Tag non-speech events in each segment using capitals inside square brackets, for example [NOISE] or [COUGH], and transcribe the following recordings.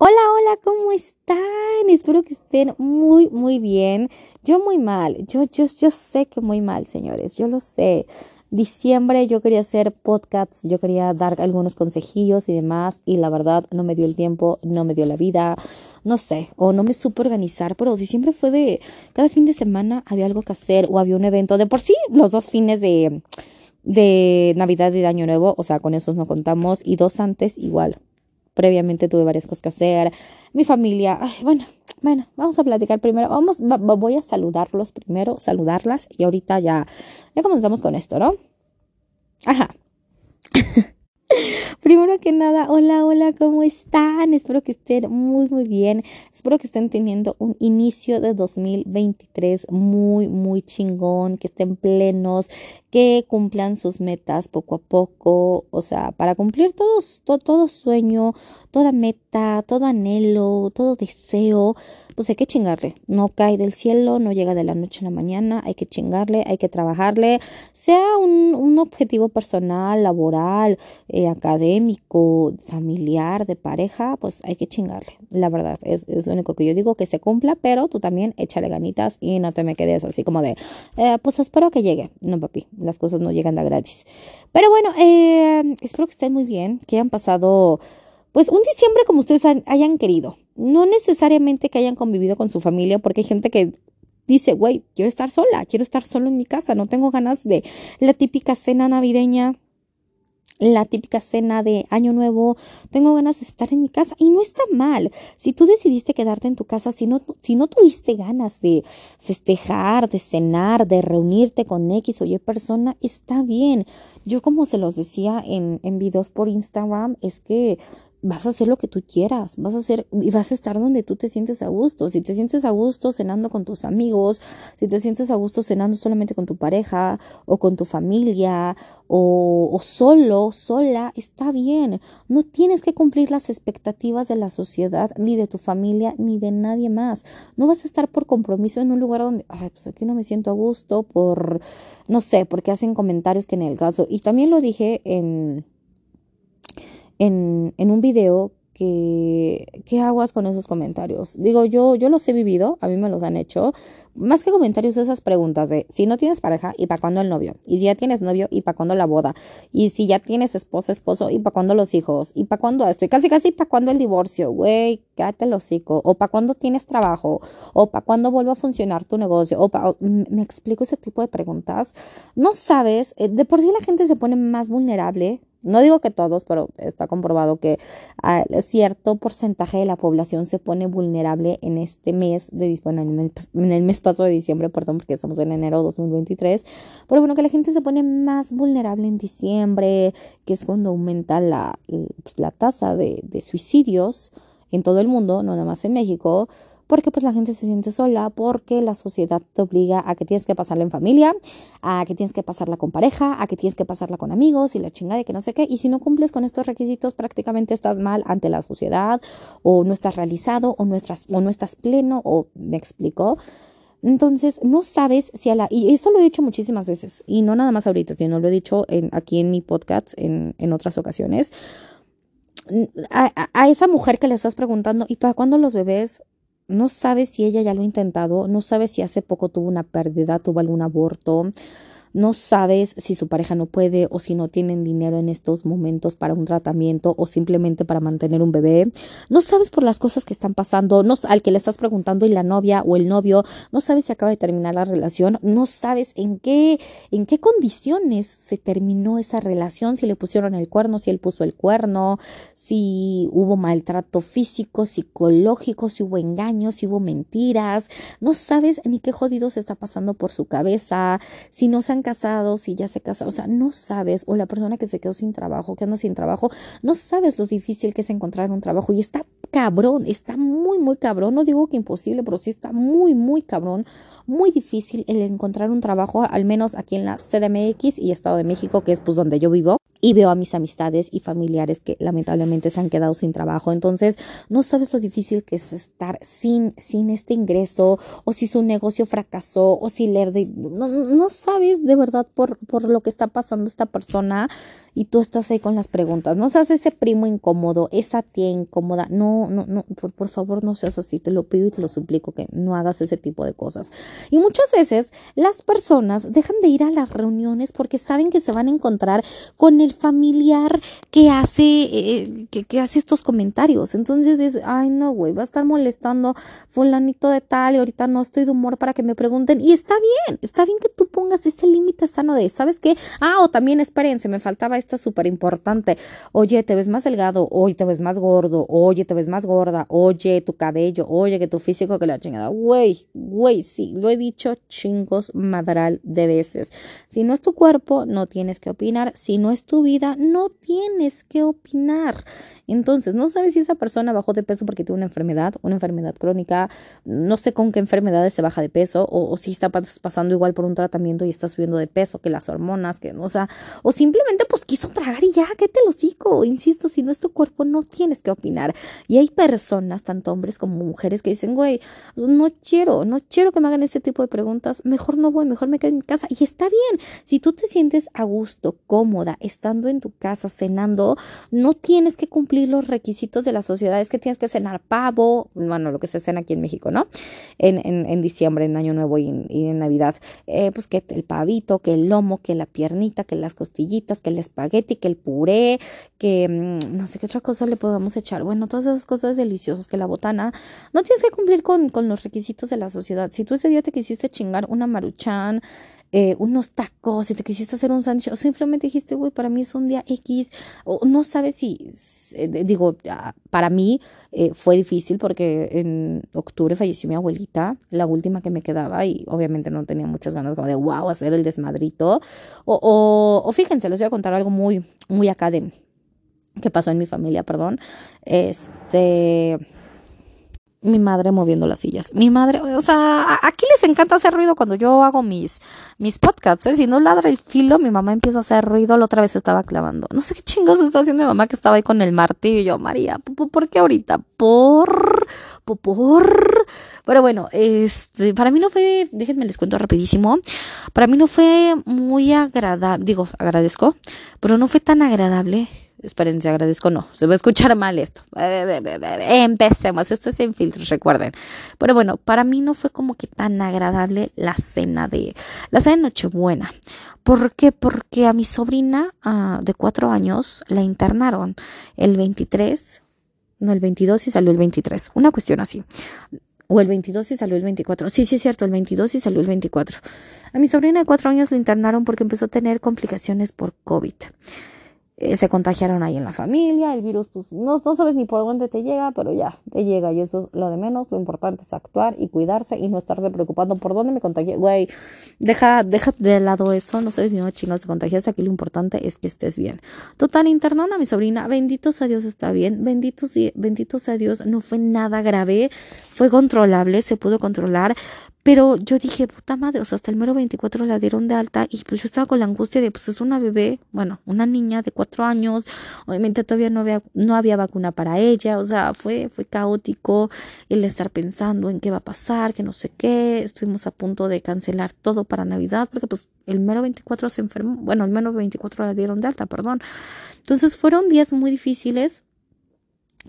Hola, hola, ¿cómo están? Espero que estén muy, muy bien. Yo muy mal, yo, yo, yo sé que muy mal, señores, yo lo sé. Diciembre yo quería hacer podcasts, yo quería dar algunos consejillos y demás, y la verdad no me dio el tiempo, no me dio la vida, no sé, o no me supe organizar, pero diciembre fue de cada fin de semana había algo que hacer o había un evento. De por sí, los dos fines de, de Navidad y de Año Nuevo, o sea, con esos no contamos, y dos antes igual previamente tuve varias cosas que hacer, mi familia, bueno, bueno, vamos a platicar primero, vamos, voy a saludarlos primero, saludarlas y ahorita ya, ya comenzamos con esto, ¿no? Ajá. [LAUGHS] Primero que nada, hola, hola, ¿cómo están? Espero que estén muy, muy bien. Espero que estén teniendo un inicio de 2023 muy, muy chingón, que estén plenos, que cumplan sus metas poco a poco, o sea, para cumplir todos, todo sueño, toda meta, todo anhelo, todo deseo, pues hay que chingarle. No cae del cielo, no llega de la noche a la mañana, hay que chingarle, hay que trabajarle, sea un, objetivo personal, laboral, eh, académico, familiar, de pareja, pues hay que chingarle. La verdad, es, es, lo único que yo digo, que se cumpla, pero tú también échale ganitas y no te me quedes así como de, eh, pues espero que llegue. No, papi, las cosas no llegan de gratis. Pero bueno, eh, espero que estén muy bien, que hayan pasado pues un diciembre como ustedes hayan querido. No necesariamente que hayan convivido con su familia, porque hay gente que dice, güey, quiero estar sola, quiero estar solo en mi casa, no tengo ganas de la típica cena navideña la típica cena de año nuevo, tengo ganas de estar en mi casa y no está mal. Si tú decidiste quedarte en tu casa, si no, si no tuviste ganas de festejar, de cenar, de reunirte con X o Y persona, está bien. Yo como se los decía en, en videos por Instagram, es que vas a hacer lo que tú quieras, vas a hacer y vas a estar donde tú te sientes a gusto. Si te sientes a gusto cenando con tus amigos, si te sientes a gusto cenando solamente con tu pareja o con tu familia o, o solo, sola, está bien. No tienes que cumplir las expectativas de la sociedad, ni de tu familia, ni de nadie más. No vas a estar por compromiso en un lugar donde, ay, pues aquí no me siento a gusto por, no sé, porque hacen comentarios que en el caso. Y también lo dije en en, un video que, ¿qué aguas con esos comentarios? Digo, yo, yo los he vivido, a mí me los han hecho. Más que comentarios, esas preguntas de si no tienes pareja, ¿y para cuándo el novio? Y si ya tienes novio, ¿y para cuándo la boda? Y si ya tienes esposa, esposo, ¿y para cuándo los hijos? ¿Y para cuándo esto? Y casi, casi, ¿para cuándo el divorcio? Güey, cállate el hocico. ¿O para cuándo tienes trabajo? ¿O para cuándo vuelve a funcionar tu negocio? ¿O para... Me explico ese tipo de preguntas. No sabes, eh, de por sí la gente se pone más vulnerable no digo que todos, pero está comprobado que ah, cierto porcentaje de la población se pone vulnerable en este mes de bueno, en el, mes pasado de diciembre, perdón, porque estamos en enero de 2023. Pero bueno, que la gente se pone más vulnerable en diciembre, que es cuando aumenta la, pues, la tasa de, de suicidios en todo el mundo, no nada más en México porque pues la gente se siente sola, porque la sociedad te obliga a que tienes que pasarla en familia, a que tienes que pasarla con pareja, a que tienes que pasarla con amigos y la chingada de que no sé qué, y si no cumples con estos requisitos prácticamente estás mal ante la sociedad o no estás realizado o no estás, o no estás pleno o me explico. Entonces, no sabes si a la... Y esto lo he dicho muchísimas veces, y no nada más ahorita, sino lo he dicho aquí en mi podcast en, en otras ocasiones. A, a, esa mujer que le estás preguntando, ¿y para cuándo los bebés? No sabe si ella ya lo ha intentado, no sabe si hace poco tuvo una pérdida, tuvo algún aborto, no sabes si su pareja no puede o si no tienen dinero en estos momentos para un tratamiento o simplemente para mantener un bebé, no sabes por las cosas que están pasando, no, al que le estás preguntando y la novia o el novio, no sabes si acaba de terminar la relación, no sabes en qué, en qué condiciones se terminó esa relación, si le pusieron el cuerno, si él puso el cuerno, si hubo maltrato físico, psicológico, si hubo engaños, si hubo mentiras, no sabes ni qué jodido se está pasando por su cabeza, si no se han casado, si ya se casó, o sea, no sabes, o la persona que se quedó sin trabajo, que anda sin trabajo, no sabes lo difícil que es encontrar un trabajo y está cabrón, está muy, muy cabrón, no digo que imposible, pero sí está muy, muy cabrón, muy difícil el encontrar un trabajo, al menos aquí en la CDMX y Estado de México, que es pues donde yo vivo. Y veo a mis amistades y familiares que lamentablemente se han quedado sin trabajo. Entonces, no sabes lo difícil que es estar sin, sin este ingreso o si su negocio fracasó o si leer de, no, no sabes de verdad por, por lo que está pasando esta persona y tú estás ahí con las preguntas. No seas ese primo incómodo, esa tía incómoda. No, no, no, por, por favor no seas así. Te lo pido y te lo suplico que no hagas ese tipo de cosas. Y muchas veces las personas dejan de ir a las reuniones porque saben que se van a encontrar con el familiar que hace, eh, que, hace estos comentarios. Entonces es, ay no, güey, va a estar molestando fulanito de tal y ahorita no estoy de humor para que me pregunten. Y está bien, está bien que tú pongas ese límite sano de, ¿sabes qué? Ah, o también espérense, me faltaba esto súper importante. Oye, te ves más delgado, oye, te ves más gordo, oye, te ves más gorda, oye, tu cabello, oye, que tu físico, que la chingada. Güey, güey, sí, lo he dicho chingos madral de veces. Si no es tu cuerpo, no tienes que opinar. Si no es tu vida, no tienes que opinar. Entonces, no sabes si esa persona bajó de peso porque tiene una enfermedad, una enfermedad crónica, no sé con qué enfermedades se baja de peso, o, si está pasando igual por un tratamiento y está subiendo de peso, que las hormonas, que, o sea, o simplemente pues quiso tragar y ya, que te lo sigo. Insisto, si no es tu cuerpo, no tienes que opinar. Y hay personas, tanto hombres como mujeres, que dicen, güey, no quiero, no quiero que me hagan ese tipo de preguntas, mejor no voy, mejor me quedo en casa. Y está bien, si tú te sientes a gusto, cómoda, en tu casa, cenando, no tienes que cumplir los requisitos de la sociedad. Es que tienes que cenar pavo, bueno, lo que se cena aquí en México, ¿no? En, en, en diciembre, en Año Nuevo y, en Navidad. Eh, pues que el pavito, que el lomo, que la piernita, que las costillitas, que el espagueti, que el puré, que mm, no sé qué otra cosa le podemos echar. Bueno, todas esas cosas deliciosas, que la botana. No tienes que cumplir con, con los requisitos de la sociedad. Si tú ese día te quisiste chingar una maruchan, eh, unos tacos, y te quisiste hacer un sándwich, o simplemente dijiste, güey, para mí es un día X, o no sabes si, eh, digo, ah, para mí eh, fue difícil porque en octubre falleció mi abuelita, la última que me quedaba, y obviamente no tenía muchas ganas como de, wow, hacer el desmadrito, o, o, o fíjense, les voy a contar algo muy, muy acá de, que pasó en mi familia, perdón, este mi madre moviendo las sillas. Mi madre, o sea, aquí les encanta hacer ruido cuando yo hago mis, mis podcasts, ¿eh? Si no ladra el filo, mi mamá empieza a hacer ruido, la otra vez estaba clavando. No sé qué chingos está haciendo mi mamá que estaba ahí con el martillo María, ¿por qué ahorita? Por, por, pero bueno, este, para mí no fue, déjenme les cuento rapidísimo, para mí no fue muy agradable, digo, agradezco, pero no fue tan agradable Espérense, agradezco, no, se va a escuchar mal esto. Empecemos, esto es sin filtros, recuerden. Pero bueno, para mí no fue como que tan agradable la cena de, la cena de Nochebuena. ¿Por qué? Porque a mi sobrina uh, de cuatro años la internaron el 23, no el 22 y salió el 23, una cuestión así. O el 22 y salió el 24. Sí, sí es cierto, el 22 y salió el 24. A mi sobrina de cuatro años la internaron porque empezó a tener complicaciones por COVID. Eh, se contagiaron ahí en la familia, el virus, pues no, no sabes ni por dónde te llega, pero ya, te llega y eso es lo de menos, lo importante es actuar y cuidarse y no estarse preocupando por dónde me contagié, güey, deja, deja de lado eso, no sabes ni dónde chingados te contagias, aquí lo importante es que estés bien. Total, internaron a mi sobrina, benditos a Dios está bien, benditos, y, benditos a Dios, no fue nada grave, fue controlable, se pudo controlar, pero yo dije, puta madre, o sea, hasta el mero 24 la dieron de alta y pues yo estaba con la angustia de, pues es una bebé, bueno, una niña de cuatro años, obviamente todavía no había, no había vacuna para ella, o sea, fue, fue caótico el estar pensando en qué va a pasar, que no sé qué, estuvimos a punto de cancelar todo para Navidad, porque pues el mero 24 se enfermó, bueno, el mero 24 la dieron de alta, perdón. Entonces fueron días muy difíciles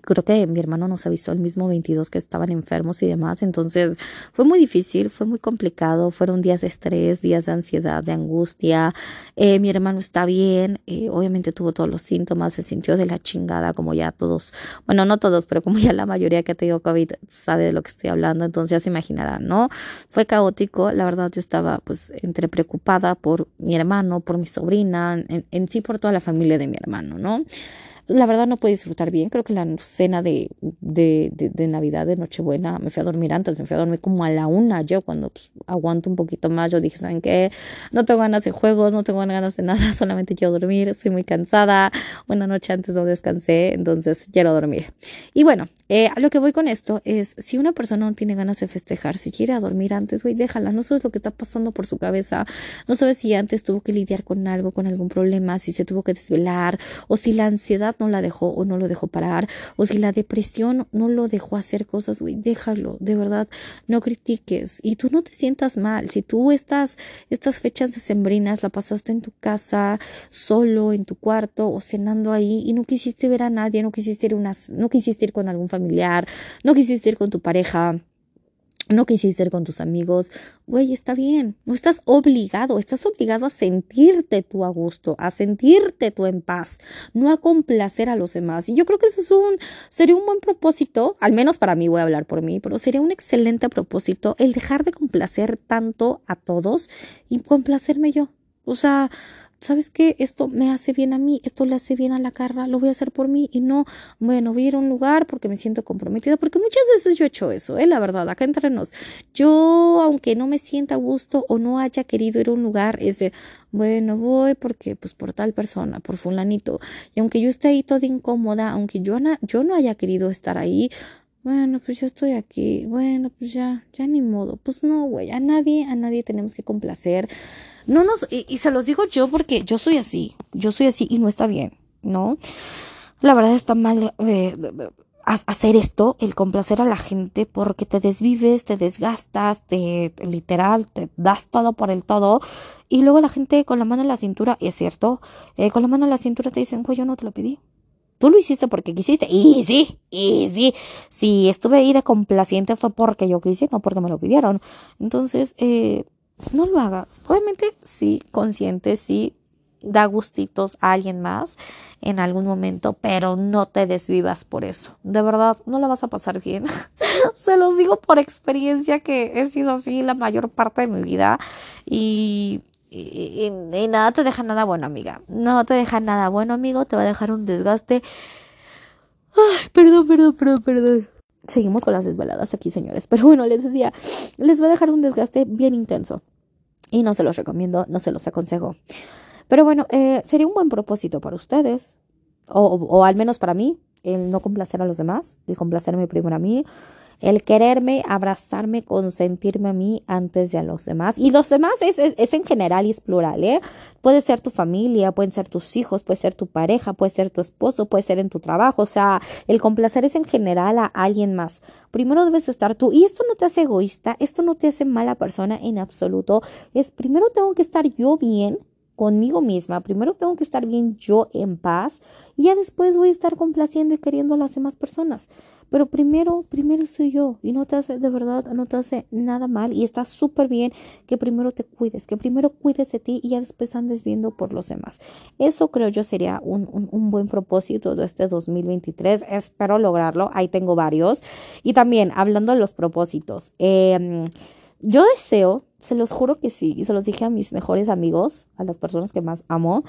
creo que mi hermano nos avisó el mismo 22 que estaban enfermos y demás, entonces fue muy difícil, fue muy complicado, fueron días de estrés, días de ansiedad, de angustia, eh, mi hermano está bien, eh, obviamente tuvo todos los síntomas, se sintió de la chingada como ya todos, bueno, no todos, pero como ya la mayoría que ha tenido COVID sabe de lo que estoy hablando, entonces ya se imaginarán, ¿no? Fue caótico, la verdad yo estaba pues entre preocupada por mi hermano, por mi sobrina, en, en sí por toda la familia de mi hermano, ¿no? La verdad no pude disfrutar bien. Creo que la cena de, de, de, Navidad, de Nochebuena, me fui a dormir antes, me fui a dormir como a la una. Yo cuando pues, aguanto un poquito más, yo dije, ¿saben qué? No tengo ganas de juegos, no tengo ganas de nada, [LAUGHS] solamente quiero dormir, estoy muy cansada. Una noche antes no descansé, entonces quiero dormir. Y bueno, eh, a lo que voy con esto es, si una persona no tiene ganas de festejar, si quiere dormir antes, güey, déjala, no sabes lo que está pasando por su cabeza, no sabes si antes tuvo que lidiar con algo, con algún problema, si se tuvo que desvelar, o si la ansiedad no la dejó o no lo dejó parar, o si la depresión no lo dejó hacer cosas, güey, déjalo, de verdad, no critiques. Y tú no te sientas mal, si tú estás, estas fechas decembrinas la pasaste en tu casa, solo, en tu cuarto o cenando ahí y no quisiste ver a nadie, no quisiste ir, unas, no quisiste ir con algún familiar, familiar, no quisiste ir con tu pareja, no quisiste ir con tus amigos, güey, está bien, no estás obligado, estás obligado a sentirte tú a gusto, a sentirte tú en paz, no a complacer a los demás. Y yo creo que eso es un, sería un buen propósito, al menos para mí voy a hablar por mí, pero sería un excelente propósito el dejar de complacer tanto a todos y complacerme yo. O sea, ¿sabes qué? Esto me hace bien a mí, esto le hace bien a la carra, lo voy a hacer por mí y no, bueno, voy a ir a un lugar porque me siento comprometida, porque muchas veces yo he hecho eso, ¿eh? La verdad, acá entre nos. Yo, aunque no me sienta a gusto o no haya querido ir a un lugar, es de, bueno, voy porque, pues, por tal persona, por fulanito. Y aunque yo esté ahí toda incómoda, aunque yo, yo no haya querido estar ahí, bueno, pues ya estoy aquí, bueno, pues ya, ya ni modo, pues no, güey, a nadie, a nadie tenemos que complacer, no nos, y, se los digo yo porque yo soy así, yo soy así y no está bien, ¿no? La verdad está mal eh, hacer esto, el complacer a la gente, porque te desvives, te desgastas, te literal, te das todo por el todo, y luego la gente con la mano en la cintura, y es cierto, eh, con la mano en la cintura te dicen, güey, yo no te lo pedí. Tú lo hiciste porque quisiste. Y sí, y sí. Si estuve ahí de complaciente fue porque yo quise, no porque me lo pidieron. Entonces, eh, no lo hagas. Obviamente, sí, consciente, sí, da gustitos a alguien más en algún momento, pero no te desvivas por eso. De verdad, no la vas a pasar bien. [LAUGHS] Se los digo por experiencia que he sido así la mayor parte de mi vida y y, nada te deja nada bueno, amiga. No te deja nada bueno, amigo. Te va a dejar un desgaste. Ay, perdón, perdón, perdón, perdón. Seguimos con las desveladas aquí, señores. Pero bueno, les decía, les va a dejar un desgaste bien intenso. Y no se los recomiendo, no se los aconsejo. Pero bueno, eh, sería un buen propósito para ustedes. O, al menos para mí, el no complacer a los demás, el complacerme primero a mí, el quererme, abrazarme, consentirme a mí antes de a los demás. Y los demás es, es, en general y es plural, ¿eh? Puede ser tu familia, pueden ser tus hijos, puede ser tu pareja, puede ser tu esposo, puede ser en tu trabajo. O sea, el complacer es en general a alguien más. Primero debes estar tú. Y esto no te hace egoísta, esto no te hace mala persona en absoluto. Es primero tengo que estar yo bien conmigo misma. Primero tengo que estar bien yo en paz y ya después voy a estar complaciendo y queriendo a las demás personas. Pero primero, primero soy yo y no te hace, de verdad, no te hace nada mal y está súper bien que primero te cuides, que primero cuides de ti y ya después andes viendo por los demás. Eso creo yo sería un, un, buen propósito de este 2023. Espero lograrlo. Ahí tengo varios. Y también, hablando de los propósitos, eh, yo deseo, se los juro que sí, y se los dije a mis mejores amigos, a las personas que más amo,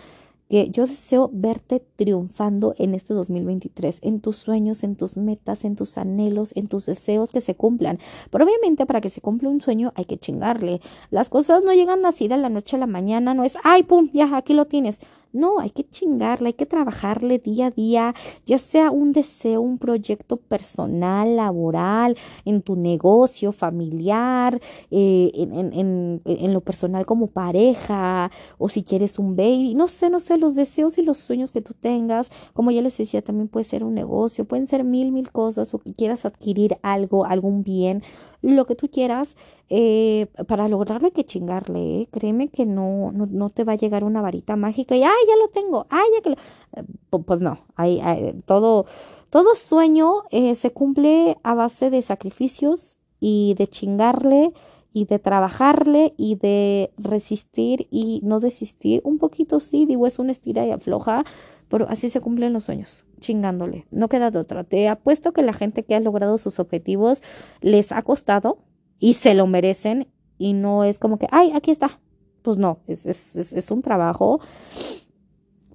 que yo deseo verte triunfando en este 2023, en tus sueños, en tus metas, en tus anhelos, en tus deseos que se cumplan. Pero obviamente para que se cumpla un sueño hay que chingarle. Las cosas no llegan así de la noche a la mañana, no es, ay, pum, ya, aquí lo tienes. No, hay que chingarle, hay que trabajarle día a día, ya sea un deseo, un proyecto personal, laboral, en tu negocio familiar, eh, en, en, en, lo personal como pareja, o si quieres un baby, no sé, no sé, los deseos y los sueños que tú tengas, como ya les decía, también puede ser un negocio, pueden ser mil, mil cosas, o que quieras adquirir algo, algún bien, lo que tú quieras, eh, para lograrlo hay que chingarle, ¿eh? créeme que no, no, no, te va a llegar una varita mágica y, ay, ya lo tengo, ay, ya que lo... Eh, pues no, hay, todo, todo sueño se cumple a base de sacrificios y de chingarle y de trabajarle y de resistir y no desistir. Un poquito sí, digo, es una estira y afloja, pero así se cumplen los sueños, chingándole. No queda de otra. Te apuesto que la gente que ha logrado sus objetivos les ha costado, y se lo merecen y no es como que, ay, aquí está. Pues no, es, es, es, un trabajo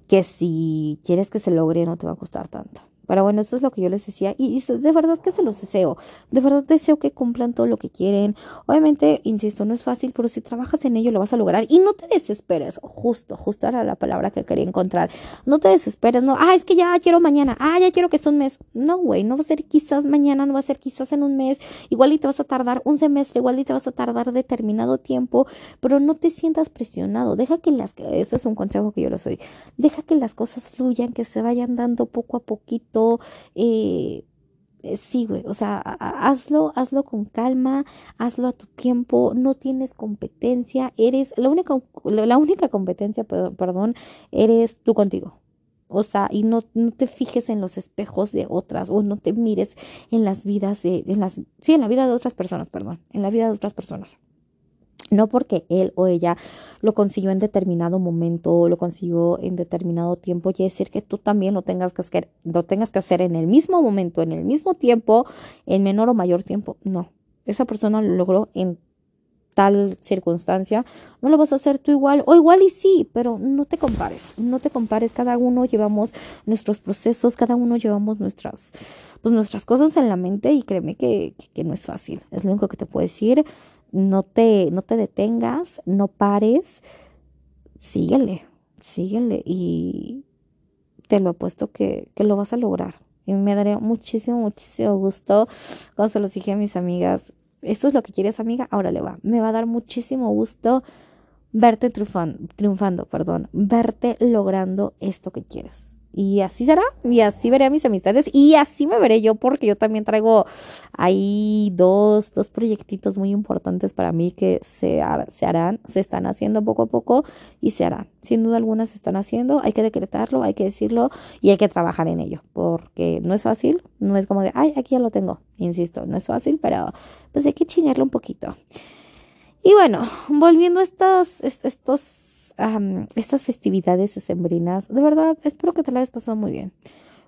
que si quieres que se logre no te va a costar tanto. Pero bueno, eso es lo que yo les decía. Y, de verdad que se los deseo. De verdad deseo que cumplan todo lo que quieren. Obviamente, insisto, no es fácil, pero si trabajas en ello lo vas a lograr. Y no te desesperes. Justo, justo era la palabra que quería encontrar. No te desesperes. No, ah, es que ya quiero mañana. Ah, ya quiero que sea un mes. No, güey, no va a ser quizás mañana, no va a ser quizás en un mes. Igual y te vas a tardar un semestre, igual y te vas a tardar determinado tiempo. Pero no te sientas presionado. Deja que las... Eso es un consejo que yo les doy. Deja que las cosas fluyan, que se vayan dando poco a poquito eh, eh, sí, güey, o sea, hazlo, hazlo con calma, hazlo a tu tiempo, no tienes competencia, eres, la única, la única competencia, perdón, eres tú contigo. O sea, y no, no te fijes en los espejos de otras, o no te mires en las vidas de, en las, sí, en la vida de otras personas, perdón, en la vida de otras personas. No porque él o ella lo consiguió en determinado momento o lo consiguió en determinado tiempo, quiere decir que tú también lo tengas que hacer, lo tengas que hacer en el mismo momento, en el mismo tiempo, en menor o mayor tiempo. No, esa persona lo logró en tal circunstancia, no lo vas a hacer tú igual, o igual y sí, pero no te compares, no te compares, cada uno llevamos nuestros procesos, cada uno llevamos nuestras, pues nuestras cosas en la mente y créeme que, que no es fácil, es lo único que te puedo decir, no te, no te detengas, no pares, síguele, síguele y te lo apuesto que, que lo vas a lograr. Y me daría muchísimo, muchísimo gusto cuando se los dije a mis amigas, esto es lo que quieres amiga, ahora le va. Me va a dar muchísimo gusto verte triunfando, triunfando, perdón, verte logrando esto que quieres. Y así será, y así veré a mis amistades, y así me veré yo, porque yo también traigo ahí dos, dos proyectitos muy importantes para mí que se, se harán, se están haciendo poco a poco y se harán. Sin duda alguna se están haciendo, hay que decretarlo, hay que decirlo y hay que trabajar en ello, porque no es fácil, no es como de, ay, aquí ya lo tengo, insisto, no es fácil, pero pues hay que chingarlo un poquito. Y bueno, volviendo a estos, estas festividades sembrinas, de verdad, espero que te la hayas pasado muy bien.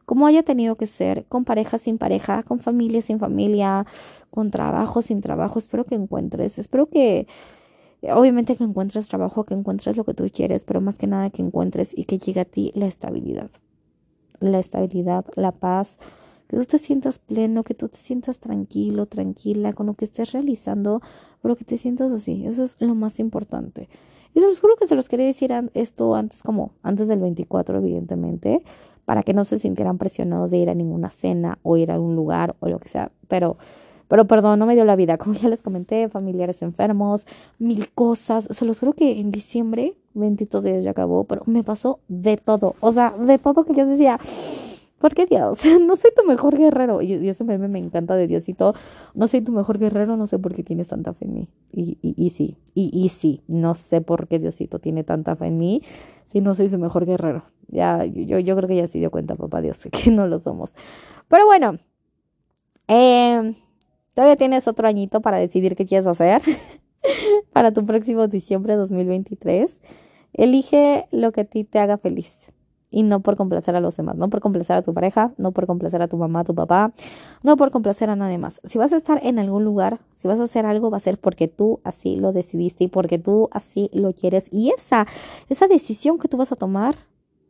Como haya tenido que ser, con pareja, sin pareja, con familia, sin familia, con trabajo, sin trabajo, espero que encuentres, espero que, obviamente que encuentres trabajo, que encuentres lo que tú quieres, pero más que nada que encuentres y que llegue a ti la estabilidad. La estabilidad, la paz, que tú te sientas pleno, que tú te sientas tranquilo, tranquila con lo que estés realizando, pero que te sientas así. Eso es lo más importante. Y se los juro que se los quería decir esto antes, como antes del 24, evidentemente, para que no se sintieran presionados de ir a ninguna cena o ir a algún lugar o lo que sea. Pero, pero perdón, no me dio la vida. Como ya les comenté, familiares enfermos, mil cosas. Se los juro que en diciembre, 22 días ya acabó, pero me pasó de todo. O sea, de todo que yo decía ¿Por qué Dios? [LAUGHS] No soy tu mejor guerrero. Y, y ese meme me encanta de Diosito. No soy tu mejor guerrero, no sé por qué tienes tanta fe en mí. Y, y, y sí, y, sí, no sé por qué Diosito tiene tanta fe en mí si no soy su mejor guerrero. Ya, yo, yo creo que ya se dio cuenta, papá Dios, [LAUGHS] que no lo somos. Pero bueno, eh, todavía tienes otro añito para decidir qué quieres hacer [LAUGHS] para tu próximo diciembre de 2023. Elige lo que a ti te haga feliz y no por complacer a los demás, no por complacer a tu pareja, no por complacer a tu mamá, a tu papá, no por complacer a nadie más. Si vas a estar en algún lugar, si vas a hacer algo, va a ser porque tú así lo decidiste y porque tú así lo quieres. Y esa, esa decisión que tú vas a tomar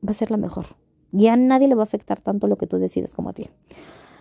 va a ser la mejor. Y a nadie le va a afectar tanto lo que tú decides como a ti.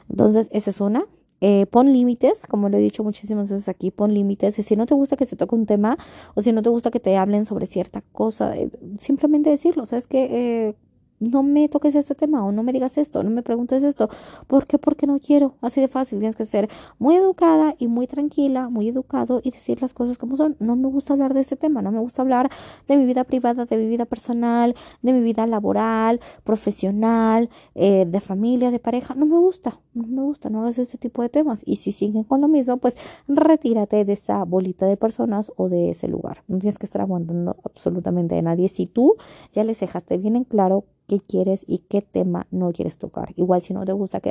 Entonces, esa es una. Eh, pon límites, como lo he dicho muchísimas veces aquí, pon límites. Si no te gusta que se toque un tema o si no te gusta que te hablen sobre cierta cosa, eh, simplemente decirlo. Sabes que eh, no me toques este tema o no me digas esto, no me preguntes esto. ¿Por qué? Porque no quiero. Así de fácil. Tienes que ser muy educada y muy tranquila, muy educado y decir las cosas como son. No me gusta hablar de este tema, no me gusta hablar de mi vida privada, de mi vida personal, de mi vida laboral, profesional, eh, de familia, de pareja. No me gusta, no me gusta, no hagas este tipo de temas. Y si siguen con lo mismo, pues retírate de esa bolita de personas o de ese lugar. No tienes que estar aguantando absolutamente de nadie. Si tú ya les dejaste bien en claro qué quieres y qué tema no quieres tocar. Igual si no te gusta que,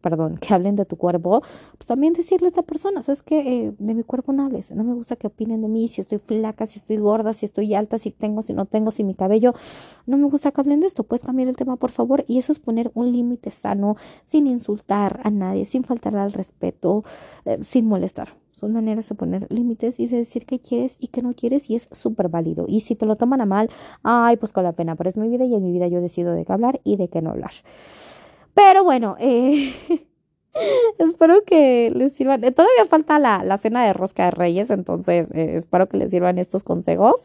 perdón, que hablen de tu cuerpo, pues también decirle a esta persona, sabes que eh, de mi cuerpo no hables, no me gusta que opinen de mí, si estoy flaca, si estoy gorda, si estoy alta, si tengo, si no tengo, si mi cabello, no me gusta que hablen de esto, puedes cambiar el tema por favor y eso es poner un límite sano, sin insultar a nadie, sin faltar al respeto, eh, sin molestar. Son maneras de poner límites y de decir qué quieres y qué no quieres y es súper válido. Y si te lo toman a mal, ay, pues con la pena, pero es mi vida y en mi vida yo decido de qué hablar y de qué no hablar. Pero bueno, eh, [LAUGHS] espero que les sirvan. Eh, todavía falta la, la, cena de rosca de reyes, entonces eh, espero que les sirvan estos consejos.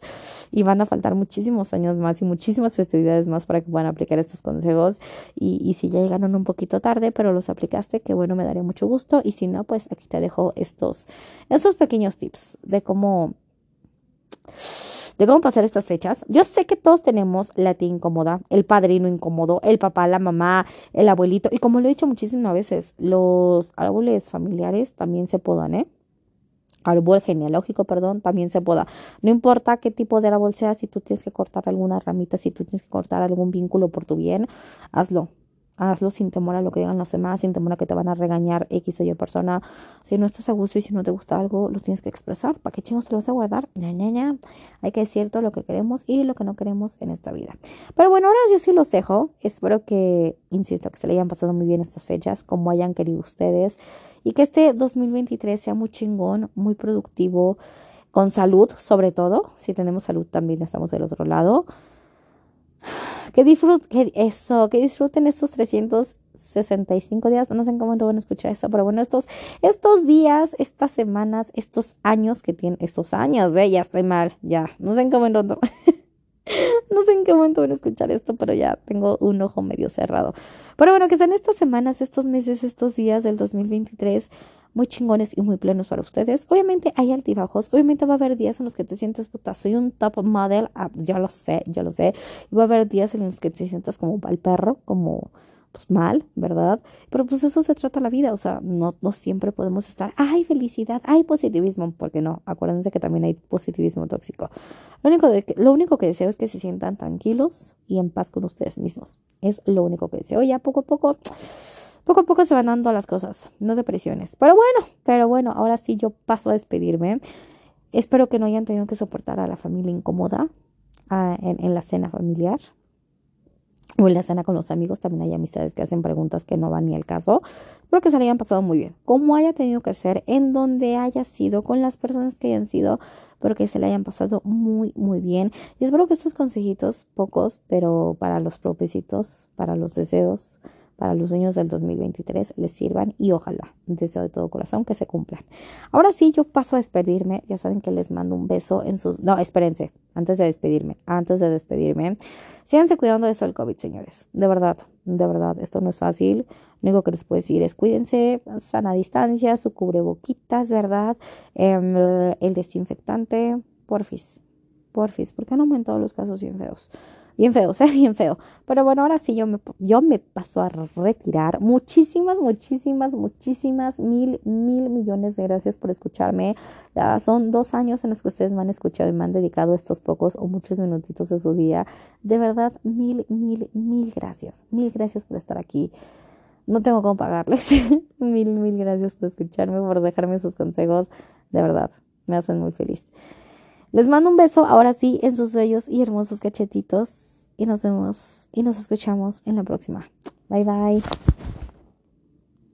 Y van a faltar muchísimos años más y muchísimas festividades más para que puedan aplicar estos consejos. Y, y si ya llegaron un poquito tarde, pero los aplicaste, que bueno, me daría mucho gusto. Y si no, pues aquí te dejo estos, estos pequeños tips de cómo de cómo pasar estas fechas. Yo sé que todos tenemos la tía incómoda, el padrino incómodo, el papá, la mamá, el abuelito. Y como lo he dicho muchísimas veces, los árboles familiares también se podan, ¿eh? árbol genealógico, perdón, también se poda. No importa qué tipo de árbol sea, si tú tienes que cortar alguna ramita, si tú tienes que cortar algún vínculo por tu bien, hazlo hazlo sin temor a lo que digan los demás, sin temor a que te van a regañar X o Y persona. Si no estás a gusto y si no te gusta algo, lo tienes que expresar. ¿Para qué chingos te lo vas a guardar? Hay que decir todo lo que queremos y lo que no queremos en esta vida. Pero bueno, ahora yo sí los dejo. Espero que, insisto, que se le hayan pasado muy bien estas fechas, como hayan querido ustedes. Y que este 2023 sea muy chingón, muy productivo, con salud sobre todo. Si tenemos salud también estamos del otro lado que disfruten, eso, que disfruten estos 365 días, no sé cómo van a escuchar eso, pero bueno, estos, estos días, estas semanas, estos años que tienen, estos años, eh, ya estoy mal, ya, no sé en qué momento, [LAUGHS] no sé en qué momento van a escuchar esto, pero ya tengo un ojo medio cerrado. Pero bueno, que sean estas semanas, estos meses, estos días del 2023 muy chingones y muy plenos para ustedes. Obviamente hay altibajos, obviamente va a haber días en los que te sientes, puta, soy un top model, ah, ya lo sé, ya lo sé. Y va a haber días en los que te sientas como el perro, como pues mal, ¿verdad? Pero pues eso se trata la vida, o sea, no, no siempre podemos estar, hay felicidad, hay positivismo, porque no, acuérdense que también hay positivismo tóxico. Lo único, de lo único que deseo es que se sientan tranquilos y en paz con ustedes mismos. Es lo único que deseo. Ya poco a poco poco a poco se van dando las cosas, no depresiones. Pero bueno, pero bueno, ahora sí yo paso a despedirme. Espero que no hayan tenido que soportar a la familia incómoda en, la cena familiar o en la cena con los amigos. También hay amistades que hacen preguntas que no van ni al caso. Espero que se le hayan pasado muy bien. Como haya tenido que ser, en donde haya sido, con las personas que hayan sido, pero que se le hayan pasado muy, muy bien. Y espero que estos consejitos, pocos, pero para los propósitos, para los deseos, para los sueños del 2023 les sirvan y ojalá, deseo de todo corazón que se cumplan. Ahora sí, yo paso a despedirme. Ya saben que les mando un beso en sus... No, espérense, antes de despedirme, antes de despedirme. Síganse cuidando de esto del COVID, señores. De verdad, de verdad, esto no es fácil. Lo único que les puedo decir es cuídense, sana distancia, su cubreboquitas, ¿verdad? Em, el desinfectante, porfis, porfis, porque han aumentado los casos bien feos. Bien feo, [LAUGHS] o sea, bien feo. Pero bueno, ahora sí yo me, yo me paso a retirar. Muchísimas, muchísimas, muchísimas, mil, mil millones de gracias por escucharme. Ya son dos años en los que ustedes me han escuchado y me han dedicado estos pocos o muchos minutitos de su día. De verdad, mil, mil, mil gracias. Mil gracias por estar aquí. No tengo cómo pagarles. [LAUGHS] mil, mil gracias por escucharme, por dejarme sus consejos. De verdad, me hacen muy feliz. Les mando un beso ahora sí en sus bellos y hermosos cachetitos y nos vemos y nos escuchamos en la próxima. Bye bye.